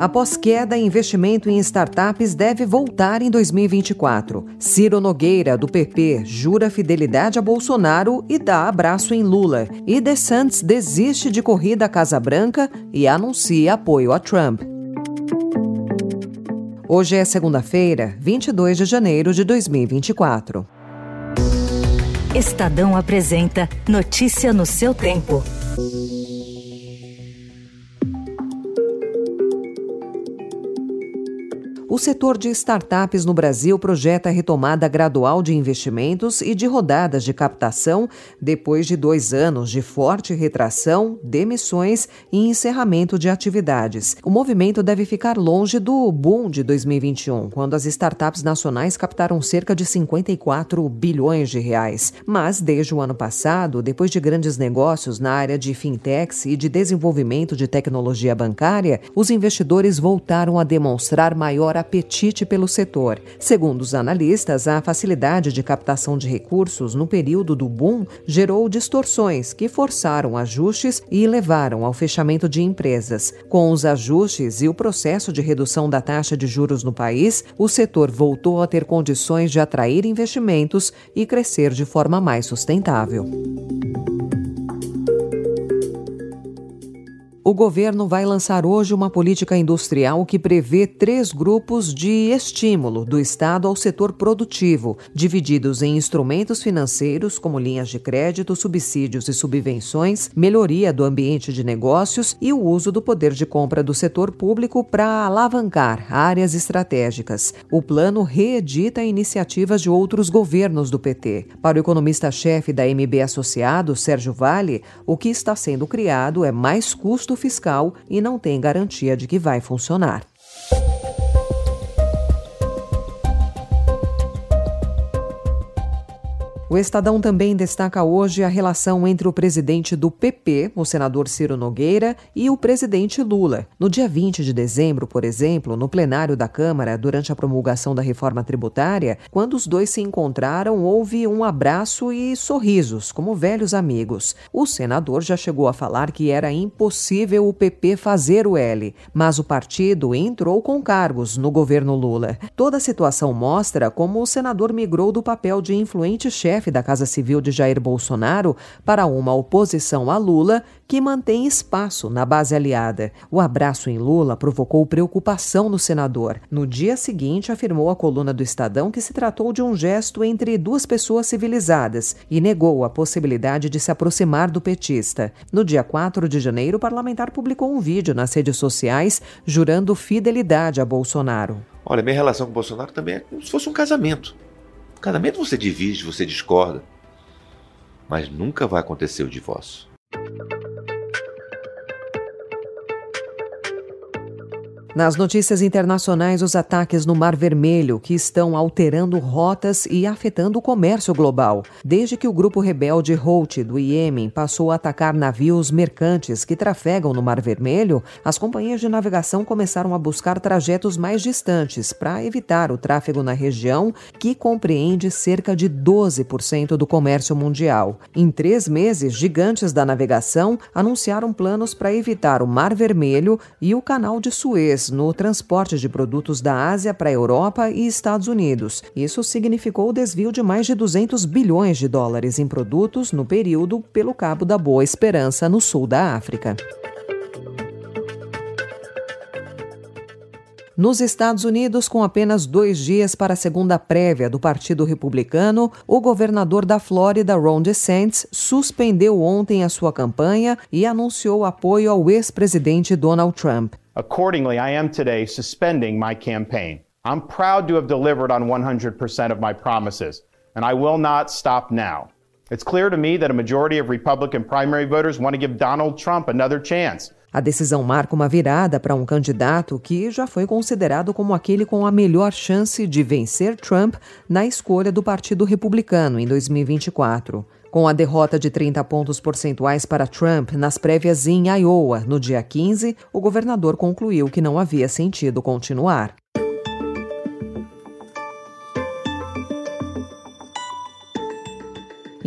Após queda, investimento em startups deve voltar em 2024. Ciro Nogueira, do PP, jura fidelidade a Bolsonaro e dá abraço em Lula. E DeSantis desiste de corrida à Casa Branca e anuncia apoio a Trump. Hoje é segunda-feira, 22 de janeiro de 2024. Estadão apresenta Notícia no seu tempo. O setor de startups no Brasil projeta a retomada gradual de investimentos e de rodadas de captação depois de dois anos de forte retração, demissões e encerramento de atividades. O movimento deve ficar longe do boom de 2021, quando as startups nacionais captaram cerca de 54 bilhões de reais. Mas desde o ano passado, depois de grandes negócios na área de fintechs e de desenvolvimento de tecnologia bancária, os investidores voltaram a demonstrar maior apetite pelo setor. Segundo os analistas, a facilidade de captação de recursos no período do boom gerou distorções que forçaram ajustes e levaram ao fechamento de empresas. Com os ajustes e o processo de redução da taxa de juros no país, o setor voltou a ter condições de atrair investimentos e crescer de forma mais sustentável. O governo vai lançar hoje uma política industrial que prevê três grupos de estímulo do Estado ao setor produtivo, divididos em instrumentos financeiros, como linhas de crédito, subsídios e subvenções, melhoria do ambiente de negócios e o uso do poder de compra do setor público para alavancar áreas estratégicas. O plano reedita iniciativas de outros governos do PT. Para o economista-chefe da MB Associado, Sérgio Vale, o que está sendo criado é mais custo fiscal e não tem garantia de que vai funcionar. O Estadão também destaca hoje a relação entre o presidente do PP, o senador Ciro Nogueira, e o presidente Lula. No dia 20 de dezembro, por exemplo, no plenário da Câmara, durante a promulgação da reforma tributária, quando os dois se encontraram, houve um abraço e sorrisos, como velhos amigos. O senador já chegou a falar que era impossível o PP fazer o L, mas o partido entrou com cargos no governo Lula. Toda a situação mostra como o senador migrou do papel de influente chefe chefe da Casa Civil de Jair Bolsonaro para uma oposição a Lula que mantém espaço na base aliada. O abraço em Lula provocou preocupação no senador. No dia seguinte, afirmou a coluna do Estadão que se tratou de um gesto entre duas pessoas civilizadas e negou a possibilidade de se aproximar do petista. No dia 4 de janeiro, o parlamentar publicou um vídeo nas redes sociais jurando fidelidade a Bolsonaro. Olha, minha relação com o Bolsonaro também é como se fosse um casamento. Casamento você divide, você discorda, mas nunca vai acontecer o divórcio. Nas notícias internacionais, os ataques no Mar Vermelho, que estão alterando rotas e afetando o comércio global. Desde que o grupo rebelde Houthi do Iêmen passou a atacar navios mercantes que trafegam no Mar Vermelho, as companhias de navegação começaram a buscar trajetos mais distantes para evitar o tráfego na região, que compreende cerca de 12% do comércio mundial. Em três meses, gigantes da navegação anunciaram planos para evitar o Mar Vermelho e o Canal de Suez no transporte de produtos da Ásia para a Europa e Estados Unidos. Isso significou o desvio de mais de 200 bilhões de dólares em produtos no período pelo Cabo da Boa Esperança, no sul da África. Nos Estados Unidos, com apenas dois dias para a segunda prévia do Partido Republicano, o governador da Flórida, Ron DeSantis, suspendeu ontem a sua campanha e anunciou apoio ao ex-presidente Donald Trump. Accordingly, I am today suspending my campaign. I'm proud to have delivered on 100% of my promises, and I will not stop now. It's clear to me that a majority of Republican primary voters want to give Donald Trump another chance. A decisão marca uma virada para um candidato que já foi considerado como aquele com a melhor chance de vencer Trump na escolha do Partido Republicano em 2024. Com a derrota de 30 pontos percentuais para Trump nas prévias em Iowa no dia 15, o governador concluiu que não havia sentido continuar.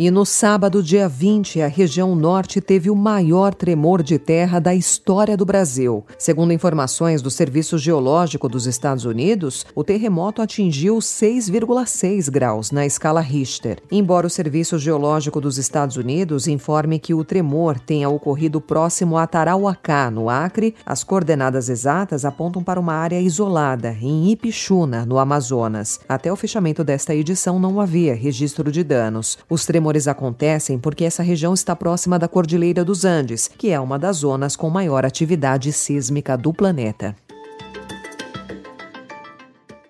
E no sábado, dia 20, a região norte teve o maior tremor de terra da história do Brasil. Segundo informações do Serviço Geológico dos Estados Unidos, o terremoto atingiu 6,6 graus na escala Richter. Embora o Serviço Geológico dos Estados Unidos informe que o tremor tenha ocorrido próximo a Tarauacá, no Acre, as coordenadas exatas apontam para uma área isolada, em Ipixuna, no Amazonas. Até o fechamento desta edição não havia registro de danos. Os tremores tremores acontecem porque essa região está próxima da Cordilheira dos Andes, que é uma das zonas com maior atividade sísmica do planeta.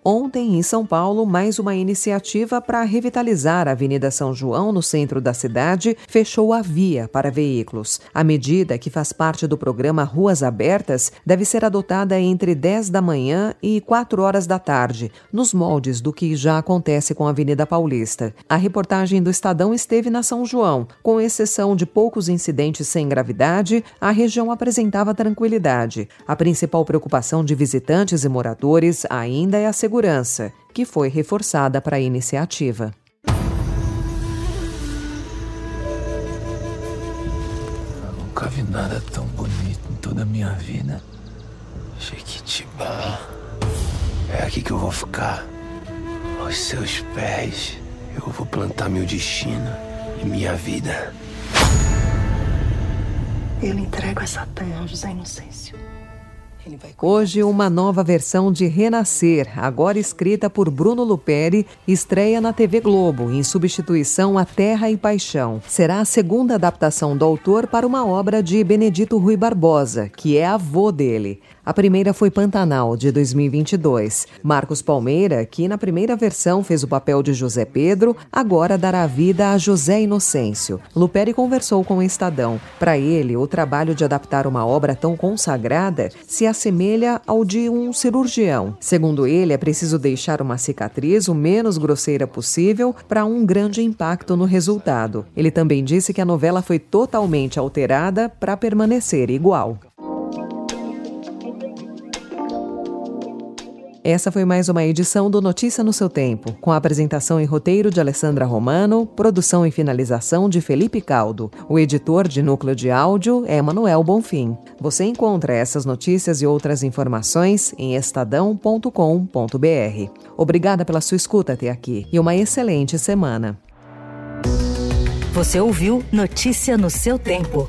Ontem, em São Paulo, mais uma iniciativa para revitalizar a Avenida São João, no centro da cidade, fechou a via para veículos. A medida, que faz parte do programa Ruas Abertas, deve ser adotada entre 10 da manhã e 4 horas da tarde, nos moldes do que já acontece com a Avenida Paulista. A reportagem do Estadão esteve na São João. Com exceção de poucos incidentes sem gravidade, a região apresentava tranquilidade. A principal preocupação de visitantes e moradores ainda é a segurança segurança, que foi reforçada para a iniciativa. Eu nunca vi nada tão bonito em toda a minha vida. Jequitibá. É aqui que eu vou ficar. Aos seus pés, eu vou plantar meu destino e minha vida. Eu entrego essa terra, José Inocêncio. Hoje, uma nova versão de Renascer, agora escrita por Bruno Luperi, estreia na TV Globo, em substituição a Terra e Paixão. Será a segunda adaptação do autor para uma obra de Benedito Rui Barbosa, que é avô dele. A primeira foi Pantanal, de 2022. Marcos Palmeira, que na primeira versão fez o papel de José Pedro, agora dará vida a José Inocêncio. Luperi conversou com o Estadão. Para ele, o trabalho de adaptar uma obra tão consagrada se assemelha ao de um cirurgião. Segundo ele, é preciso deixar uma cicatriz o menos grosseira possível para um grande impacto no resultado. Ele também disse que a novela foi totalmente alterada para permanecer igual. Essa foi mais uma edição do Notícia no seu Tempo, com a apresentação e roteiro de Alessandra Romano, produção e finalização de Felipe Caldo. O editor de núcleo de áudio é Manuel Bonfim. Você encontra essas notícias e outras informações em estadão.com.br. Obrigada pela sua escuta até aqui e uma excelente semana. Você ouviu Notícia no seu tempo.